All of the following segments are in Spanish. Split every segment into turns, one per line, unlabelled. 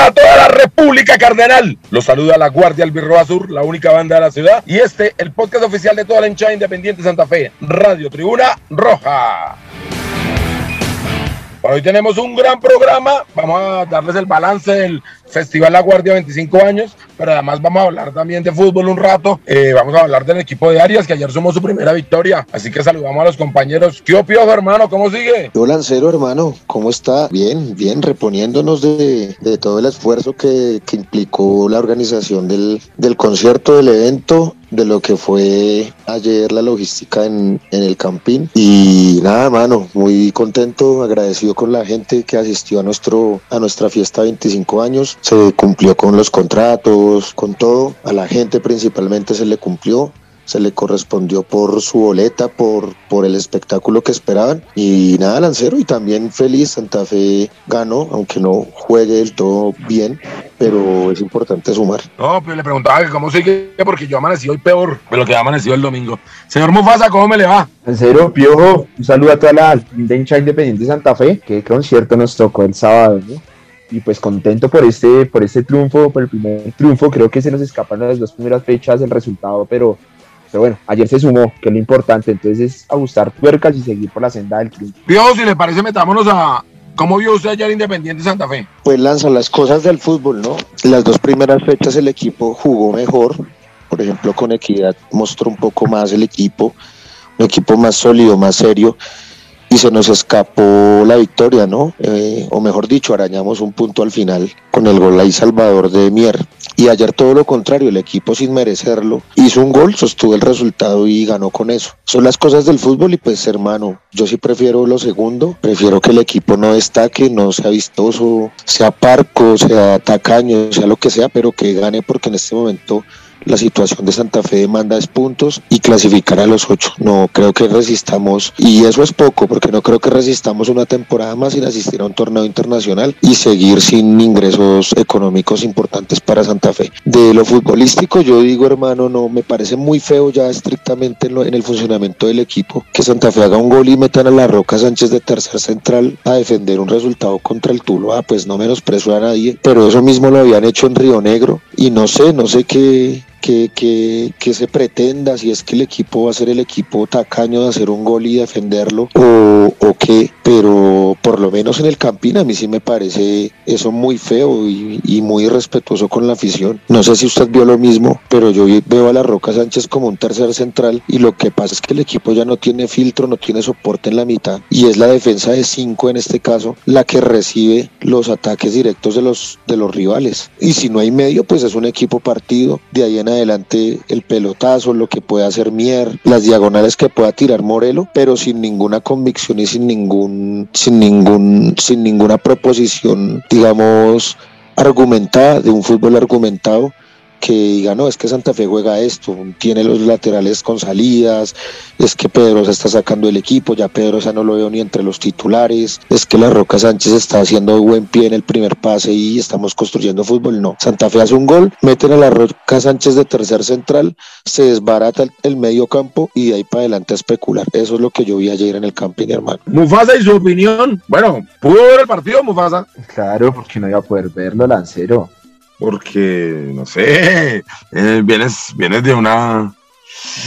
A toda la República Cardenal. Los saluda la Guardia Albirroa Sur, la única banda de la ciudad. Y este, el podcast oficial de toda la hinchada independiente Santa Fe, Radio Tribuna Roja. Hoy tenemos un gran programa. Vamos a darles el balance del Festival La Guardia 25 años, pero además vamos a hablar también de fútbol un rato. Eh, vamos a hablar del equipo de Arias, que ayer sumó su primera victoria. Así que saludamos a los compañeros. ¿Qué opio, hermano? ¿Cómo sigue?
Yo, Lancero, hermano, ¿cómo está? Bien, bien, reponiéndonos de, todo el esfuerzo que, implicó la organización del concierto, del evento de lo que fue ayer la logística en, en, el Campín. Y nada, mano, muy contento, agradecido con la gente que asistió a, nuestro, a nuestra fiesta 25 años se cumplió con los contratos, con todo. A la gente principalmente se le cumplió se le correspondió por su boleta, por, por el espectáculo que esperaban. Y nada, Lancero, y también feliz, Santa Fe ganó, aunque no juegue del todo bien, pero es importante sumar.
No, pues le preguntaba cómo sigue, porque yo amanecí hoy peor de lo que amaneció el domingo. Señor Mufasa, ¿cómo me le va?
Lancero, Piojo, un saludo a toda la hincha independiente de Santa Fe, qué concierto nos tocó el sábado, ¿no? y pues contento por este, por este triunfo, por el primer triunfo. Creo que se nos escapan las dos primeras fechas el resultado, pero, pero bueno, ayer se sumó, que es lo importante. Entonces es ajustar tuercas y seguir por la senda del triunfo.
Dios, si le parece, metámonos a. ¿Cómo vio usted ayer Independiente Santa Fe?
Pues lanza las cosas del fútbol, ¿no? Las dos primeras fechas el equipo jugó mejor. Por ejemplo, con Equidad mostró un poco más el equipo, un equipo más sólido, más serio y se nos escapó la victoria, ¿no? Eh, o mejor dicho, arañamos un punto al final con el gol ahí Salvador de Mier. Y ayer todo lo contrario, el equipo sin merecerlo hizo un gol, sostuvo el resultado y ganó con eso. Son las cosas del fútbol y pues hermano, yo sí prefiero lo segundo, prefiero que el equipo no destaque, no sea vistoso, sea parco, sea tacaño, sea lo que sea, pero que gane porque en este momento la situación de Santa Fe demanda es puntos y clasificar a los ocho. No creo que resistamos, y eso es poco, porque no creo que resistamos una temporada más sin asistir a un torneo internacional y seguir sin ingresos económicos importantes para Santa Fe. De lo futbolístico, yo digo, hermano, no, me parece muy feo ya estrictamente en, el funcionamiento del equipo que Santa Fe haga un gol y metan a la Roca Sánchez de tercer central a defender un resultado contra el Tuluá, pues no menosprecio a nadie, pero eso mismo lo habían hecho en Río Negro y no sé, no sé qué, que, que, que, se pretenda, si es que el equipo va a ser el equipo tacaño de hacer un gol y defenderlo o, o qué, pero por lo menos en el Campín a mí sí me parece eso muy feo y, y, muy irrespetuoso con la afición. No sé si usted vio lo mismo, pero yo veo a la Roca Sánchez como un tercer central y lo que pasa es que el equipo ya no tiene filtro, no tiene soporte en la mitad y es la defensa de cinco en este caso la que recibe los ataques directos de los, de los rivales. Y si no hay medio, pues es un equipo partido, de ahí en adelante el pelotazo, lo que puede hacer Mier, las diagonales que pueda tirar Morelo, pero sin ninguna convicción y sin ningún, sin ningún, sin ninguna proposición, digamos, argumentada, de un fútbol argumentado que diga, no, es que Santa Fe juega esto, tiene los laterales con salidas, es que Pedrosa está sacando el equipo, ya Pedrosa no lo veo ni entre los titulares, es que la Roca Sánchez está haciendo buen pie en el primer pase y estamos construyendo fútbol, no. Santa Fe hace un gol, meten a la Roca Sánchez de tercer central, se desbarata el, medio campo y de ahí para adelante a especular. Eso es lo que yo vi ayer en el camping, hermano.
Mufasa y su opinión, bueno, ¿pudo ver el partido, Mufasa?
Claro, porque no iba a poder verlo, Lancero
porque, no sé, eh, vienes, vienes de una,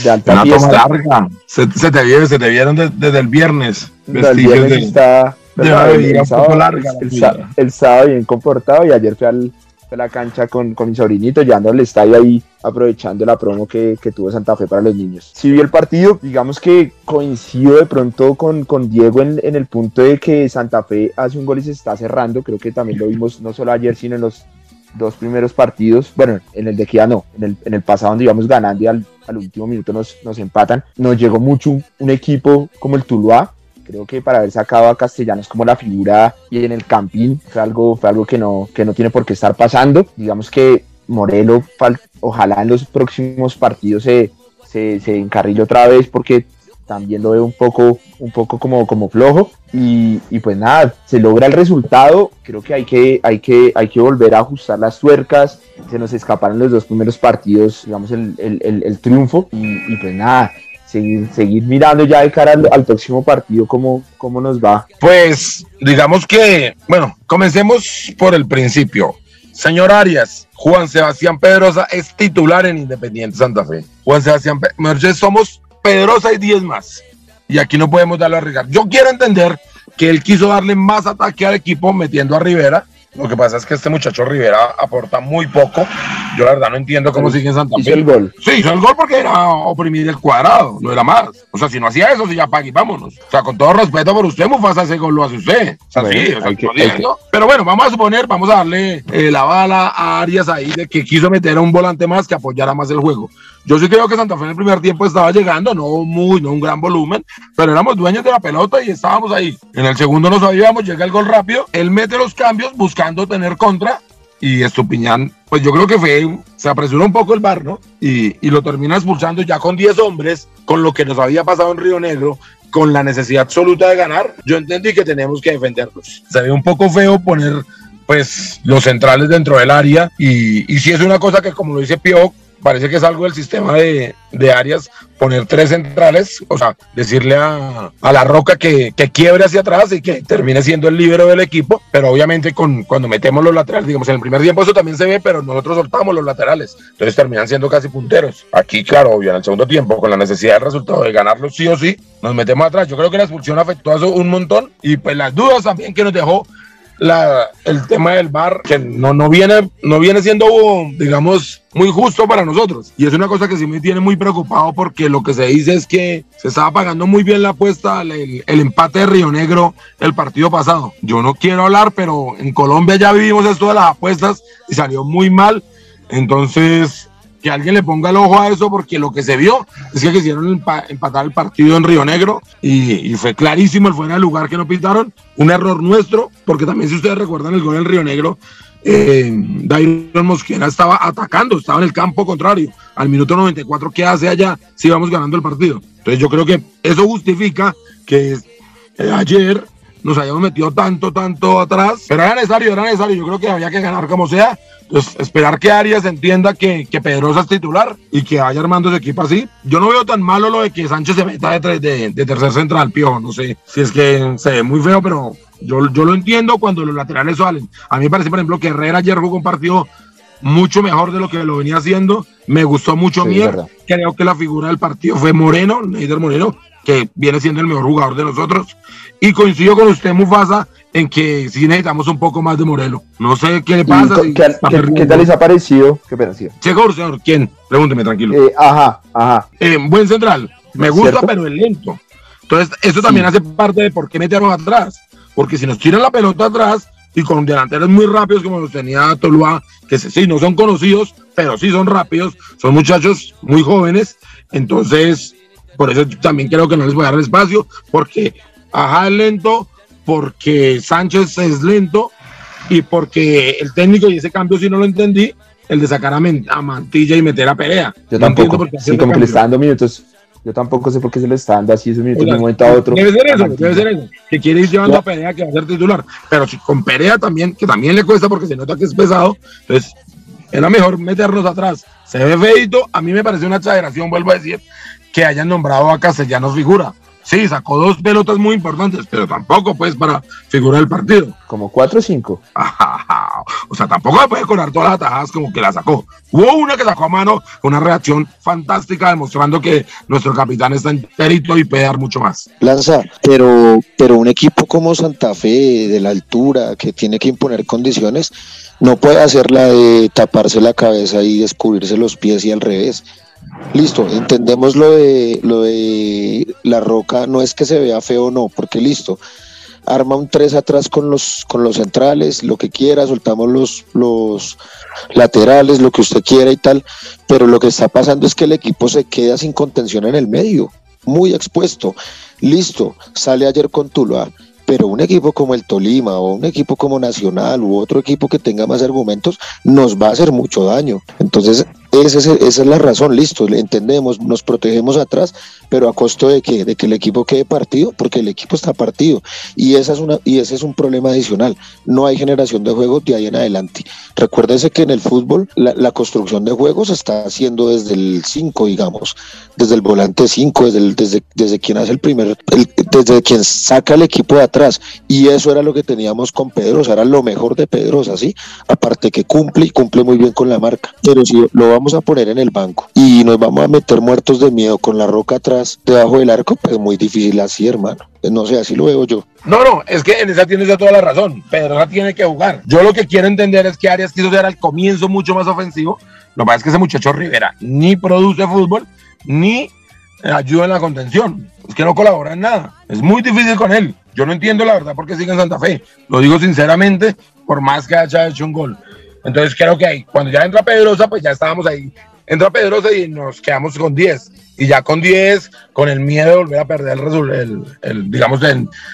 de alta
una toma larga. Se, se, te vieron, se te vieron desde, desde el viernes.
El viernes de, está de una el, un sábado, poco larga. El, el, sábado bien comportado y ayer fui al, a la cancha con, con mi sobrinito, llevando al estadio ahí, aprovechando la promo que, que, tuvo Santa Fe para los niños. Si vi el partido, digamos que coincido de pronto con, con Diego en, en el punto de que Santa Fe hace un gol y se está cerrando. Creo que también lo vimos no solo ayer, sino en los dos primeros partidos, bueno, en el de Kia no, en el, en el pasado donde íbamos ganando y al, al último minuto nos, nos, empatan, nos llegó mucho un, un, equipo como el Tuluá, creo que para haber sacado a Castellanos como la figura y en el Campín fue algo, fue algo que, no, que no tiene por qué estar pasando, digamos que Morelo, ojalá en los próximos partidos se, se, se encarrile otra vez porque también lo veo un poco, un poco como, como flojo. Y, pues nada, se logra el resultado. Creo que hay, que hay que hay que volver a ajustar las tuercas. Se nos escaparon los dos primeros partidos, digamos, el, el, triunfo. Y, pues nada, seguir, seguir mirando ya de cara al, próximo partido cómo, cómo nos va.
Pues digamos que, bueno, comencemos por el principio. Señor Arias, Juan Sebastián Pedrosa es titular en Independiente Santa Fe. Juan Sebastián Pedrosa, somos Pedrosa y 10 más. Y aquí no podemos darlo a arriesgar. Yo quiero entender que él quiso darle más ataque al equipo metiendo a Rivera lo que pasa es que este muchacho Rivera aporta muy poco. Yo la verdad no entiendo cómo sigue en Santa Fe.
Hizo el gol.
Sí, hizo el gol porque era oprimir el cuadrado, no era más. O sea, si no hacía eso, si ya pague, vámonos. O sea, con todo respeto por usted, Mufasa, ese gol lo hace usted. O sea, sí, o sea, Pero bueno, vamos a suponer, vamos a darle eh, la bala a Arias ahí de que quiso meter a un volante más que apoyara más el juego. Yo sí creo que Santa Fe en el primer tiempo estaba llegando, no muy, no un gran volumen, pero éramos dueños de la pelota y estábamos ahí. En el segundo no sabíamos, llega el gol rápido, él mete los cambios buscando tener contra y Estupiñán, pues yo creo que fue, se apresuró un poco el bar, ¿no? Y, y lo termina expulsando ya con 10 hombres, con lo que nos había pasado en Río Negro, con la necesidad absoluta de ganar, yo entendí que tenemos que defenderlos. Se ve un poco feo poner pues los centrales dentro del área y, y si es una cosa que como lo dice Pio, parece que es algo del sistema de, de Arias poner tres centrales, o sea, decirle a, a la roca que, que, quiebre hacia atrás y que termine siendo el líbero del equipo, pero obviamente con, cuando metemos los laterales, digamos, en el primer tiempo eso también se ve, pero nosotros soltamos los laterales, entonces terminan siendo casi punteros. Aquí, claro, obvio, en el segundo tiempo, con la necesidad del resultado de ganarlo sí o sí, nos metemos atrás. Yo creo que la expulsión afectó a eso un montón y pues las dudas también que nos dejó la, el tema del bar, que no, no, viene, no viene siendo, digamos, muy justo para nosotros. Y es una cosa que sí me tiene muy preocupado porque lo que se dice es que se estaba pagando muy bien la apuesta, el, el empate de Río Negro el partido pasado. Yo no quiero hablar, pero en Colombia ya vivimos esto de las apuestas y salió muy mal. Entonces, que alguien le ponga el ojo a eso porque lo que se vio es que quisieron empatar el partido en Río Negro y, fue clarísimo el fuera de lugar que no pintaron, un error nuestro, porque también si ustedes recuerdan el gol en Río Negro, eh, Dairon Mosquera estaba atacando, estaba en el campo contrario, al minuto 94, ¿qué hace allá si vamos ganando el partido? Entonces yo creo que eso justifica que eh, ayer nos hayamos metido tanto, tanto atrás, pero era necesario, era necesario, yo creo que había que ganar como sea, pues esperar que Arias entienda que, que Pedrosa es titular y que vaya armando su equipo así. Yo no veo tan malo lo de que Sánchez se meta de, de, de tercer central, piojo. No sé si es que se ve muy feo, pero yo, yo lo entiendo cuando los laterales salen. A mí me parece, por ejemplo, que Herrera ayer jugó un partido mucho mejor de lo que lo venía haciendo. Me gustó mucho sí, Creo que la figura del partido fue Moreno, Neider Moreno, que viene siendo el mejor jugador de nosotros. Y coincido con usted, Mufasa, en que sí necesitamos un poco más de Morelo. No sé qué le pasa.
¿Qué, tal les ha parecido? ¿Qué pareció?
Seguro, señor. ¿Quién? Pregúnteme, tranquilo.
Eh, ajá, ajá.
Eh, buen central. Me gusta, pero es lento. Entonces, eso también hace parte de por qué meternos atrás. Porque si nos tiran la pelota atrás y con delanteros muy rápidos como los tenía Toluá, que sí, no son conocidos, pero sí son rápidos, son muchachos muy jóvenes. Entonces, por eso también creo que no les voy a dar espacio, porque ajá, es lento, porque Sánchez es lento y porque el técnico y ese cambio si no lo entendí, el de sacar a, Mantilla y meter a Perea.
Yo tampoco, sí, como que le está dando minutos. Yo tampoco sé por qué se le está dando así esos minutos de un momento a otro.
Debe ser eso, debe ser eso. Que quiere ir llevando a Perea que va a ser titular. Pero si con Perea también, que también le cuesta porque se nota que es pesado, entonces era mejor meternos atrás. Se ve feito, a mí me parece una exageración, vuelvo a decir, que hayan nombrado a Castellanos figura. Sí, sacó dos pelotas muy importantes, pero tampoco pues para figurar el partido.
Como cuatro o cinco.
o sea, tampoco se puede cobrar todas las atajadas como que la sacó. Hubo una que sacó a mano, una reacción fantástica, demostrando que nuestro capitán está enterito y puede dar mucho más.
Lanza, pero, pero un equipo como Santa Fe, de la altura, que tiene que imponer condiciones, no puede hacer la de taparse la cabeza y descubrirse los pies y al revés Listo, entendemos lo de, lo de la roca, no es que se vea feo o no, porque listo, arma un 3 atrás con los, con los centrales, lo que quiera, soltamos los, los laterales, lo que usted quiera y tal, pero lo que está pasando es que el equipo se queda sin contención en el medio, muy expuesto. Listo, sale ayer con Tuluá, pero un equipo como el Tolima o un equipo como Nacional u otro equipo que tenga más argumentos nos va a hacer mucho daño. Entonces, esa es, la razón, listo, entendemos, nos protegemos atrás, pero a costo de que, de que el equipo quede partido, porque el equipo está partido. Y, esa es una, y ese es un problema adicional. No hay generación de juegos de ahí en adelante. Recuérdese que en el fútbol la, construcción de juegos se está haciendo desde el 5, digamos, desde el volante 5, desde, desde, desde quien hace el primer, desde quien saca el equipo de atrás. Y eso era lo que teníamos con Pedrosa, era lo mejor de Pedrosa, ¿sí? Aparte que cumple y cumple muy bien con la marca. Pero si lo vamos a poner en el banco y nos vamos a meter muertos de miedo con la roca atrás, debajo del arco, pues muy difícil así, hermano. No sé, así lo veo yo.
No, no, es que en esa tienes toda la razón. Pedrosa tiene que jugar. Yo lo que quiero entender es que Arias quiso ser al comienzo mucho más ofensivo. Lo que pasa es que ese muchacho Rivera ni produce fútbol, ni ayuda en la contención. Es que no colabora en nada. Es muy difícil con él. Yo no entiendo la verdad por qué sigue en Santa Fe. Lo digo sinceramente, por más que haya hecho un gol. Entonces creo que ahí, cuando ya entra Pedrosa, pues ya estábamos ahí. Entra Pedrosa y nos quedamos con 10 y ya con 10, con el miedo de volver a perder el, el, digamos,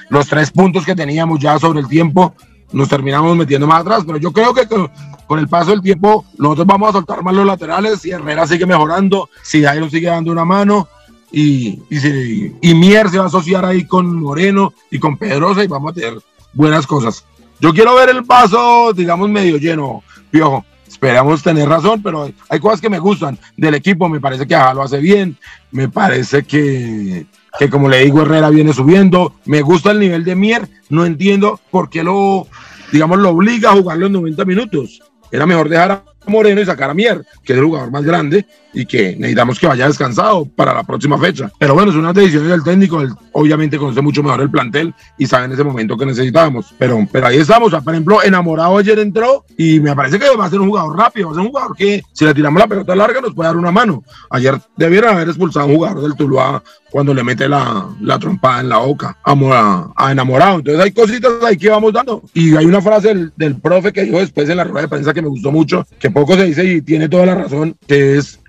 los tres puntos que teníamos ya sobre el tiempo, nos terminamos metiendo más atrás, pero yo creo que con, el paso del tiempo nosotros vamos a soltar más los laterales y Herrera sigue mejorando, si Jairo sigue dando una mano y, y, y Mier se va a asociar ahí con Moreno y con Pedrosa y vamos a tener buenas cosas. Yo quiero ver el vaso, digamos, medio lleno, Piojo. Esperamos tener razón, pero hay cosas que me gustan del equipo. Me parece que Ajá lo hace bien. Me parece que, que, como le digo, Herrera viene subiendo. Me gusta el nivel de Mier. No entiendo por qué lo, digamos, lo obliga a jugar los 90 minutos. Era mejor dejar a Moreno y sacar a Mier, que es el jugador más grande y que necesitamos que vaya descansado para la próxima fecha. Pero bueno, es una decisión del técnico, él obviamente conoce mucho mejor el plantel y sabe en ese momento que necesitábamos. Pero, pero ahí estamos, por ejemplo, enamorado ayer entró y me parece que va a ser un jugador rápido, va a ser un jugador que si le tiramos la pelota larga nos puede dar una mano. Ayer debieron haber expulsado a un jugador del Tuluá cuando le mete la, la trompada en la boca a, a, enamorado. Entonces hay cositas ahí que vamos dando. Y hay una frase del, del profe que dijo después en la rueda de prensa que me gustó mucho, que poco se dice y tiene toda la razón, que es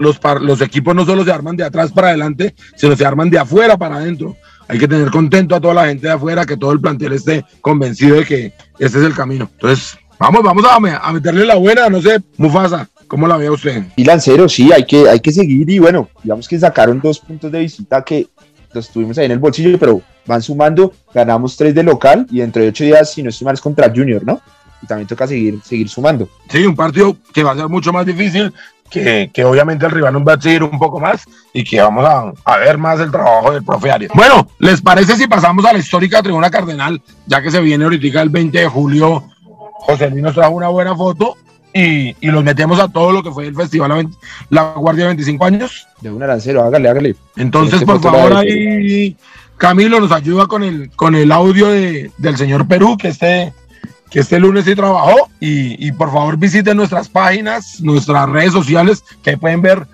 los, equipos no solo se arman de atrás para adelante, sino se arman de afuera para adentro. Hay que tener contento a toda la gente de afuera, que todo el plantel esté convencido de que este es el camino. Entonces, vamos, vamos a, a meterle la buena, no sé, Mufasa, ¿cómo la ve usted?
Y Lancero, sí, hay que, hay que seguir y bueno, digamos que sacaron dos puntos de visita que los tuvimos ahí en el bolsillo, pero van sumando, ganamos tres de local y dentro de ocho días, si no estoy mal, es contra Junior, ¿no? Y también toca seguir, seguir sumando.
Sí, un partido que va a ser mucho más difícil, que, que, obviamente el rival nos va a exigir un poco más y que vamos a, a, ver más el trabajo del profe Arias. Bueno, ¿les parece si pasamos a la histórica tribuna cardenal, ya que se viene ahorita el 20 de julio? José Luis nos trajo una buena foto y, y los metemos a todo lo que fue el festival La Guardia 25 años.
De un arancero, hágale, hágale.
Entonces, este por favor, ahí Camilo nos ayuda con el, con el audio de, del señor Perú, que esté que este lunes sí trabajó y, por favor visiten nuestras páginas, nuestras redes sociales, que pueden ver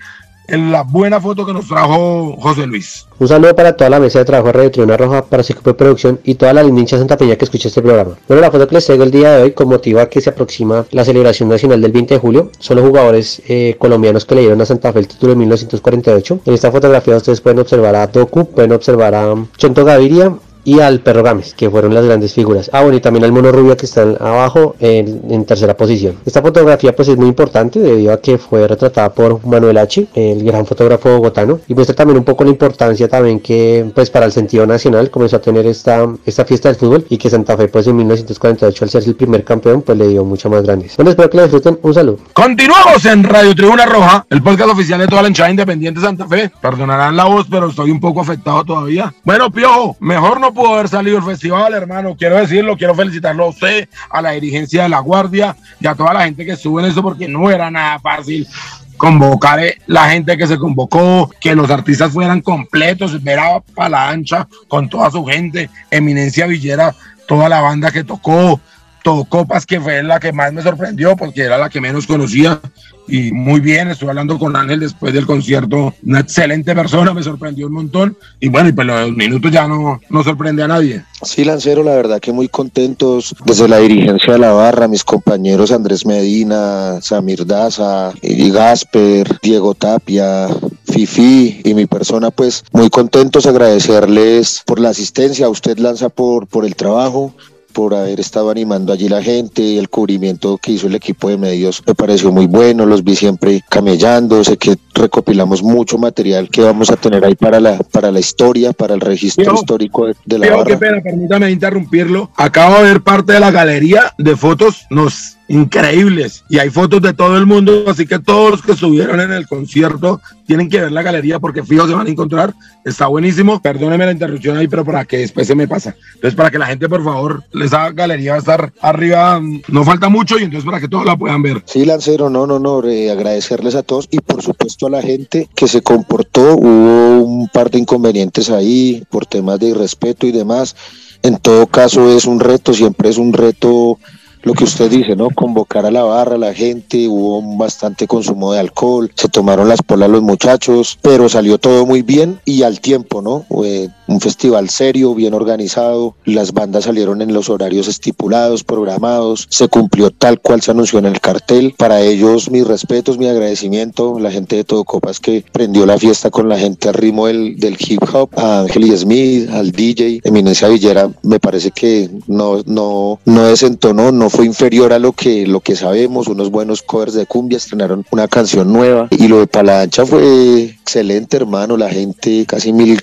la buena foto que nos trajo José Luis.
Un saludo para toda la mesa de trabajo de Radio Tribuna Roja, para su equipo de producción y toda la lincha Santa Peña que escucha este programa. Bueno, la foto que les traigo el día de hoy con motivo a que se aproxima la celebración nacional del 20 de julio. Son los jugadores eh, colombianos que le dieron a Santa Fe el título de 1948. En esta fotografía ustedes pueden observar a Doku, pueden observar a Chonto Gaviria, y al Perro Gámez, que fueron las grandes figuras. Ah, bueno, y también al Mono Rubio que está abajo en, tercera posición. Esta fotografía pues es muy importante debido a que fue retratada por Manuel H., el gran fotógrafo bogotano, y muestra también un poco la importancia también que pues para el sentido nacional comenzó a tener esta, esta fiesta del fútbol y que Santa Fe pues en 1948 al ser el primer campeón pues le dio mucho más grandes. Bueno, espero que lo disfruten. Un saludo.
Continuamos en Radio Tribuna Roja, el podcast oficial de toda la hinchada independiente de Santa Fe. Perdonarán la voz, pero estoy un poco afectado todavía. Bueno, Piojo, mejor no pudo haber salido el festival, hermano. Quiero decirlo, quiero felicitarlo a usted, a la dirigencia de la Guardia y a toda la gente que estuvo en eso, porque no era nada fácil convocar eh, la gente que se convocó, que los artistas fueran completos, ver para la ancha con toda su gente, Eminencia Villera, toda la banda que tocó, Copas, que fue la que más me sorprendió porque era la que menos conocía. Y muy bien, estuve hablando con Ángel después del concierto, una excelente persona, me sorprendió un montón. Y bueno, y pues los minutos ya no, no sorprende a nadie.
Sí, Lancero, la verdad que muy contentos. Desde la dirigencia de la barra, mis compañeros Andrés Medina, Samir Daza, Gasper, Diego Tapia, Fifi y mi persona, pues muy contentos, agradecerles por la asistencia, a usted Lanza por, por el trabajo, por haber estado animando allí la gente, el cubrimiento que hizo el equipo de medios me pareció muy bueno, los vi siempre camellando, sé que recopilamos mucho material que vamos a tener ahí para la, para la historia, para el registro histórico de, la barra.
Qué pena, permítame interrumpirlo. Acabo de ver parte de la galería de fotos, nos increíbles y hay fotos de todo el mundo, así que todos los que estuvieron en el concierto tienen que ver la galería porque fijo se van a encontrar, está buenísimo, perdóneme la interrupción ahí, pero para que después se me pasa. Entonces para que la gente por favor, esa galería va a estar arriba, no falta mucho y entonces para que todos la puedan ver.
Sí, Lancero, no, no, no, eh, agradecerles a todos y por supuesto a la gente que se comportó, hubo un par de inconvenientes ahí por temas de irrespeto y demás. En todo caso es un reto, siempre es un reto lo que usted dice, ¿no? Convocar a la barra, a la gente, hubo bastante consumo de alcohol, se tomaron las polas los muchachos, pero salió todo muy bien y al tiempo, ¿no? Un festival serio, bien organizado, las bandas salieron en los horarios estipulados, programados, se cumplió tal cual se anunció en el cartel. Para ellos, mis respetos, mi agradecimiento, la gente de Todo Copas que prendió la fiesta con la gente al ritmo del, del hip hop, a Ángel Smith, al DJ, Eminencia Villera, me parece que no, no, no desentonó, no fue inferior a lo que, lo que sabemos, unos buenos covers de cumbia, estrenaron una canción nueva y lo de Palancha fue excelente, hermano, la gente, casi mil,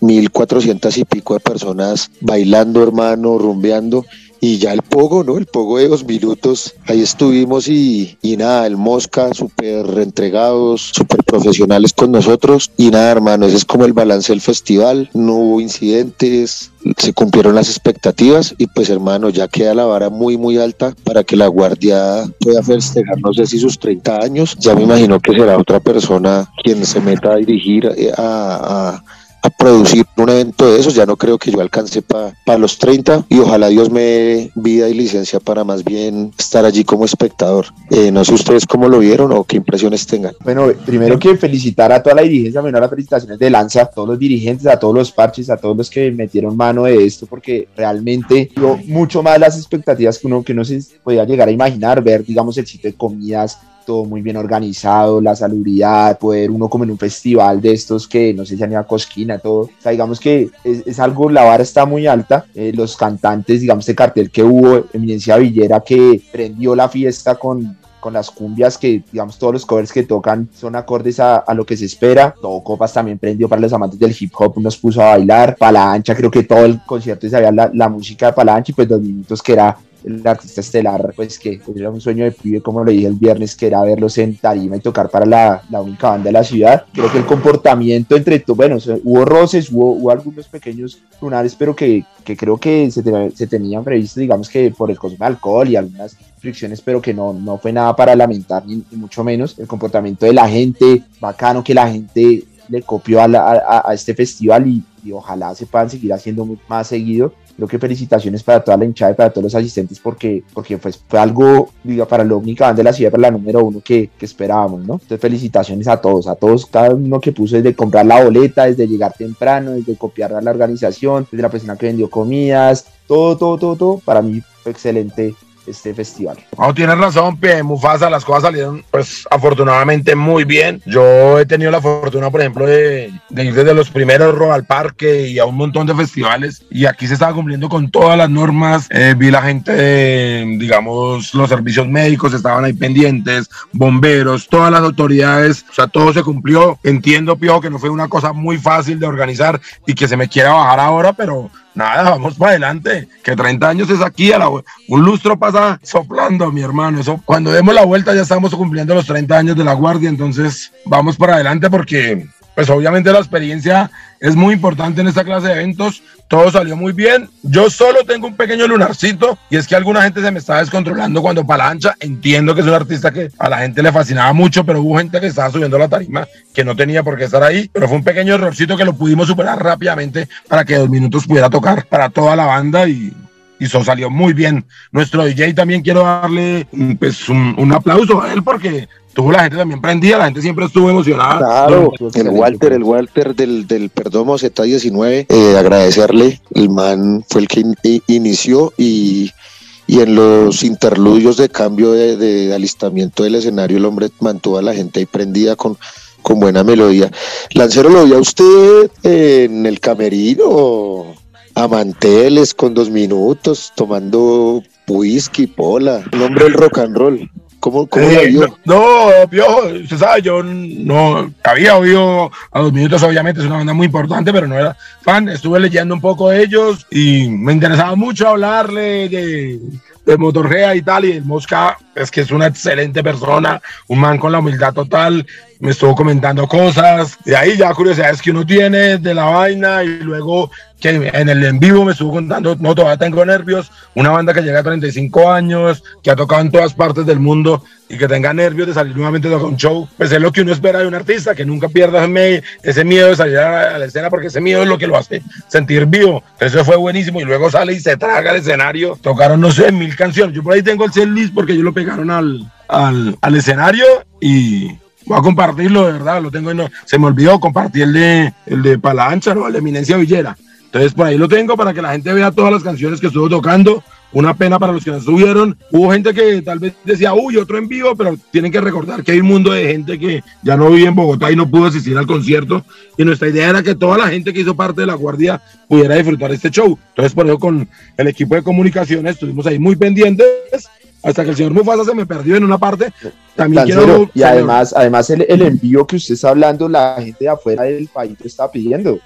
mil cuatrocientas y pico de personas bailando, hermano, rumbeando y ya el pogo, ¿no? El pogo de dos minutos, ahí estuvimos y, y nada, el Mosca, súper entregados, súper profesionales con nosotros. Y nada, hermano, ese es como el balance del festival, no hubo incidentes, se cumplieron las expectativas y pues hermano, ya queda la vara muy muy alta para que la guardia pueda festejar, no sé si sus 30 años, ya me imagino que será otra persona quien se meta a dirigir eh, a a producir un evento de esos. Ya no creo que yo alcance para los 30 y ojalá Dios me dé vida y licencia para más bien estar allí como espectador. Eh, no sé ustedes cómo lo vieron o qué impresiones tengan.
Bueno, primero que felicitar a toda la dirigencia, menor las felicitaciones de Lanza, a todos los dirigentes, a todos los parches, a todos los que metieron mano de esto, porque realmente dio mucho más las expectativas que uno, que uno se podía llegar a imaginar, ver, digamos, el sitio de comidas, todo muy bien organizado, la salubridad, poder uno como en un festival de estos que no sé si han Cosquina, todo. O sea, digamos que es, algo, la vara está muy alta. Eh, los cantantes, digamos, este cartel que hubo, Eminencia Villera, que prendió la fiesta con, con las cumbias que, digamos, todos los covers que tocan son acordes a, a, lo que se espera. Todo Copas también prendió para los amantes del hip hop, nos puso a bailar. Palancha, creo que todo el concierto sabía la, la música de Palancha y pues dos minutos que era el artista estelar, pues que era un sueño de pibe, como le dije el viernes, que era verlos en tarima y tocar para la, la única banda de la ciudad. Creo que el comportamiento entre todos, bueno, hubo roces, hubo, hubo, algunos pequeños lunares, pero que, que creo que se, se, tenían previsto, digamos que por el consumo de alcohol y algunas fricciones, pero que no, no fue nada para lamentar, ni, mucho menos. El comportamiento de la gente, bacano que la gente le copió a, a, a este festival y, y ojalá se puedan seguir haciendo más seguido creo que felicitaciones para toda la hinchada y para todos los asistentes porque, porque pues, fue algo, diga, para la única banda de la ciudad, para la número uno que, que esperábamos, ¿no? Entonces felicitaciones a todos, a todos, cada uno que puso desde comprar la boleta, desde llegar temprano, desde copiar a la organización, desde la persona que vendió comidas, todo, todo, todo, todo, para mí fue excelente este festival.
No, tienes razón, Pie Mufasa, las cosas salieron pues afortunadamente muy bien. Yo he tenido la fortuna, por ejemplo, de, ir desde los primeros Rock al Parque y a un montón de festivales y aquí se estaba cumpliendo con todas las normas. Eh, vi la gente, digamos, los servicios médicos estaban ahí pendientes, bomberos, todas las autoridades, o sea, todo se cumplió. Entiendo, Pio, que no fue una cosa muy fácil de organizar y que se me quiera bajar ahora, pero nada, vamos para adelante, que 30 años es aquí, a la, un lustro pasa soplando, mi hermano, eso, cuando demos la vuelta ya estamos cumpliendo los 30 años de la guardia, entonces vamos para adelante porque pues obviamente la experiencia es muy importante en esta clase de eventos. Todo salió muy bien. Yo solo tengo un pequeño lunarcito y es que alguna gente se me estaba descontrolando cuando Palancha. Entiendo que es un artista que a la gente le fascinaba mucho, pero hubo gente que estaba subiendo la tarima que no tenía por qué estar ahí. Pero fue un pequeño errorcito que lo pudimos superar rápidamente para que dos minutos pudiera tocar para toda la banda y eso salió muy bien. Nuestro DJ también quiero darle pues, un, un, aplauso a él porque tuvo la gente también prendida, la gente siempre estuvo emocionada.
Claro, el Walter, el Walter del, del Perdomo Z19, eh, agradecerle, el man fue el que inició y, y en los interludios de cambio de, de, alistamiento del escenario el hombre mantuvo a la gente ahí prendida con, con buena melodía. Lancero, ¿lo vio usted en el camerino? a manteles con dos minutos, tomando whisky, pola, el hombre del rock and roll. ¿Cómo, cómo
eh, vio? No, no, usted sabe, yo no había oído a dos minutos, obviamente es una banda muy importante, pero no era fan. Estuve leyendo un poco de ellos y me interesaba mucho hablarle de, de Motorgea y tal. Y el Mosca es que es una excelente persona, un man con la humildad total. Me estuvo comentando cosas. De ahí ya curiosidades que uno tiene de la vaina y luego que en el en vivo me estuvo contando, no, todavía tengo nervios, una banda que llega a 35 años, que ha tocado en todas partes del mundo y que tenga nervios de salir nuevamente a un show, pues es lo que uno espera de un artista, que nunca pierda ese miedo de salir a la escena, porque ese miedo es lo que lo hace sentir vivo. Eso fue buenísimo y luego sale y se traga el escenario. Tocaron, no sé, mil canciones. Yo por ahí tengo el set list porque yo lo pegaron al, al, al escenario y voy a compartirlo, de verdad, lo tengo, no, se me olvidó compartir el de, el de Palancha, ¿no? el de Eminencia Villera. Entonces por ahí lo tengo para que la gente vea todas las canciones que estuvo tocando. Una pena para los que no estuvieron. Hubo gente que tal vez decía, uy, otro en vivo, pero tienen que recordar que hay un mundo de gente que ya no vive en Bogotá y no pudo asistir al concierto. Y nuestra idea era que toda la gente que hizo parte de la Guardia pudiera disfrutar este show. Entonces por eso con el equipo de comunicaciones estuvimos ahí muy pendientes hasta que el señor Mufasa se me perdió en una parte. También quiero.
Y además, además el, el, envío que usted está hablando, la gente de afuera del país lo está pidiendo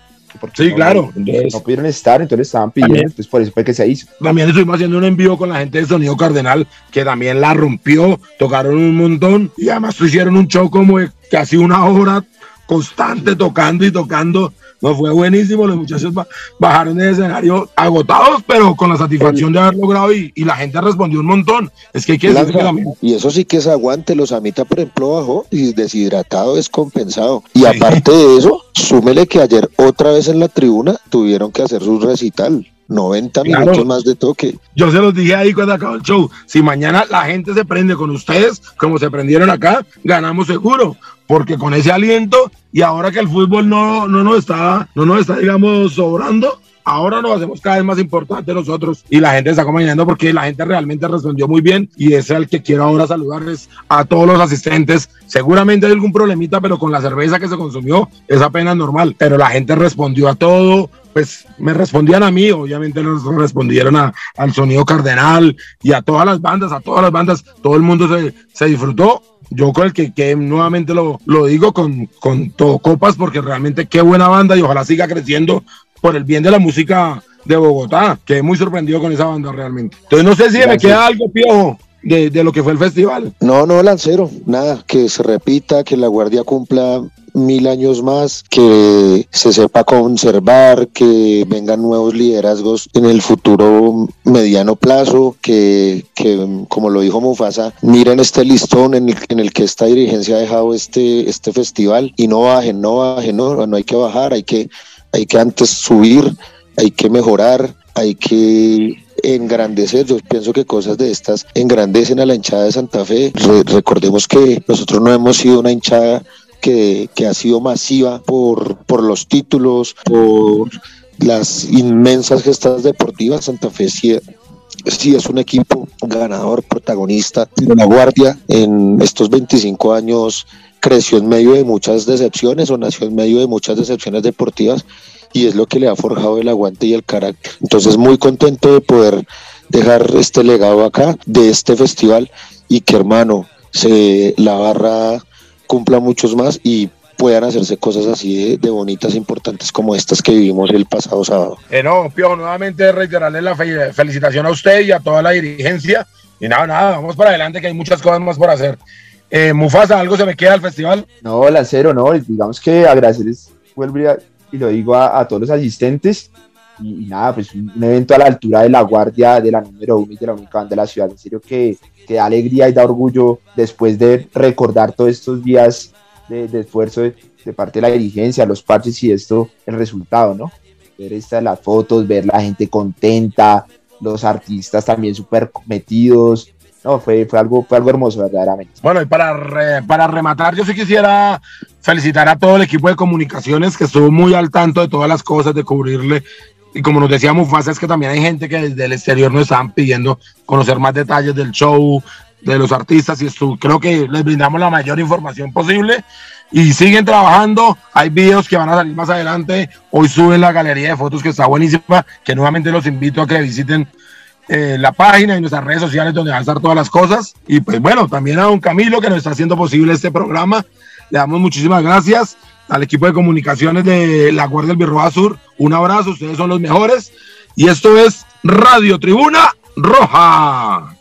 sí, claro.
no pudieron estar, entonces estaban pidiendo, entonces por eso fue que se hizo.
También estuvimos haciendo un envío con la gente de Sonido Cardenal, que también la rompió, tocaron un montón y además hicieron un show como de casi una hora constante tocando y tocando no fue buenísimo, los muchachos bajaron del escenario agotados, pero con la satisfacción de haber logrado y, la gente respondió un montón. Es que hay que decir
Y eso sí que es aguante, los Amita por ejemplo bajó y deshidratado, descompensado. Y aparte de eso, súmele que ayer otra vez en la tribuna tuvieron que hacer su recital. 90 minutos más de toque.
Yo se los dije ahí cuando acabó el show. Si mañana la gente se prende con ustedes, como se prendieron acá, ganamos seguro porque con ese aliento y ahora que el fútbol no, no, nos, está, no nos está, digamos, sobrando, ahora nos hacemos cada vez más importante nosotros y la gente está acompañando porque la gente realmente respondió muy bien y es el que quiero ahora saludarles a todos los asistentes. Seguramente hay algún problemita, pero con la cerveza que se consumió es apenas normal, pero la gente respondió a todo, pues me respondían a mí, obviamente nos respondieron a, al sonido cardenal y a todas las bandas, a todas las bandas, todo el mundo se, se disfrutó yo con el que, que nuevamente lo, lo digo con, con todo copas porque realmente qué buena banda y ojalá siga creciendo por el bien de la música de Bogotá. Quedé muy sorprendido con esa banda realmente. Entonces no sé si me queda algo piojo. De, de, lo que fue el festival.
No, no, Lancero, nada, que se repita, que la Guardia cumpla mil años más, que se sepa conservar, que vengan nuevos liderazgos en el futuro mediano plazo, que, que como lo dijo Mufasa, miren este listón en el, en el, que esta dirigencia ha dejado este, este festival y no bajen, no bajen, no, no hay que bajar, hay que, hay que antes subir, hay que mejorar, hay que engrandecer. Yo pienso que cosas de estas engrandecen a la hinchada de Santa Fe. recordemos que nosotros no hemos sido una hinchada que, ha sido masiva por, por los títulos, por las inmensas gestas deportivas. Santa Fe sí, sí, es un equipo ganador, protagonista, pero la Guardia en estos 25 años creció en medio de muchas decepciones o nació en medio de muchas decepciones deportivas y es lo que le ha forjado el aguante y el carácter. Entonces muy contento de poder dejar este legado acá de este festival y que hermano, se, la barra cumpla muchos más y puedan hacerse cosas así de, bonitas, importantes como estas que vivimos el pasado sábado.
Eh, no, Pio, nuevamente reiterarle la felicitación a usted y a toda la dirigencia. Y nada, nada, vamos para adelante que hay muchas cosas más por hacer. Eh, Mufasa, ¿algo se me queda al festival?
No, Lancero, no, digamos que agradecerles, vuelvo y lo digo a, todos los asistentes. Y, nada, pues un, evento a la altura de la guardia de la número uno y de la única banda de la ciudad. En serio que que da alegría y da orgullo después de recordar todos estos días de, esfuerzo de, parte de la dirigencia, los parches y esto, el resultado, ¿no? Ver estas las fotos, ver la gente contenta, los artistas también súper metidos. No, fue, fue, algo, fue algo hermoso, verdaderamente.
Bueno, y para, para rematar, yo sí quisiera felicitar a todo el equipo de comunicaciones que estuvo muy al tanto de todas las cosas, de cubrirle y como nos decía Mufasa, es que también hay gente que desde el exterior nos estaban pidiendo conocer más detalles del show, de los artistas, y esto, creo que les brindamos la mayor información posible. y siguen trabajando. Hay videos que van a salir más adelante. Hoy suben la galería de fotos que está buenísima, que nuevamente los invito a que visiten eh, la página y nuestras redes sociales donde van a estar todas las cosas. Y pues bueno, también a don Camilo que nos está haciendo posible este programa. Le damos muchísimas gracias al equipo de comunicaciones de la Guardia del Birroa Sur. Un abrazo, ustedes son los mejores. Y esto es Radio Tribuna Roja.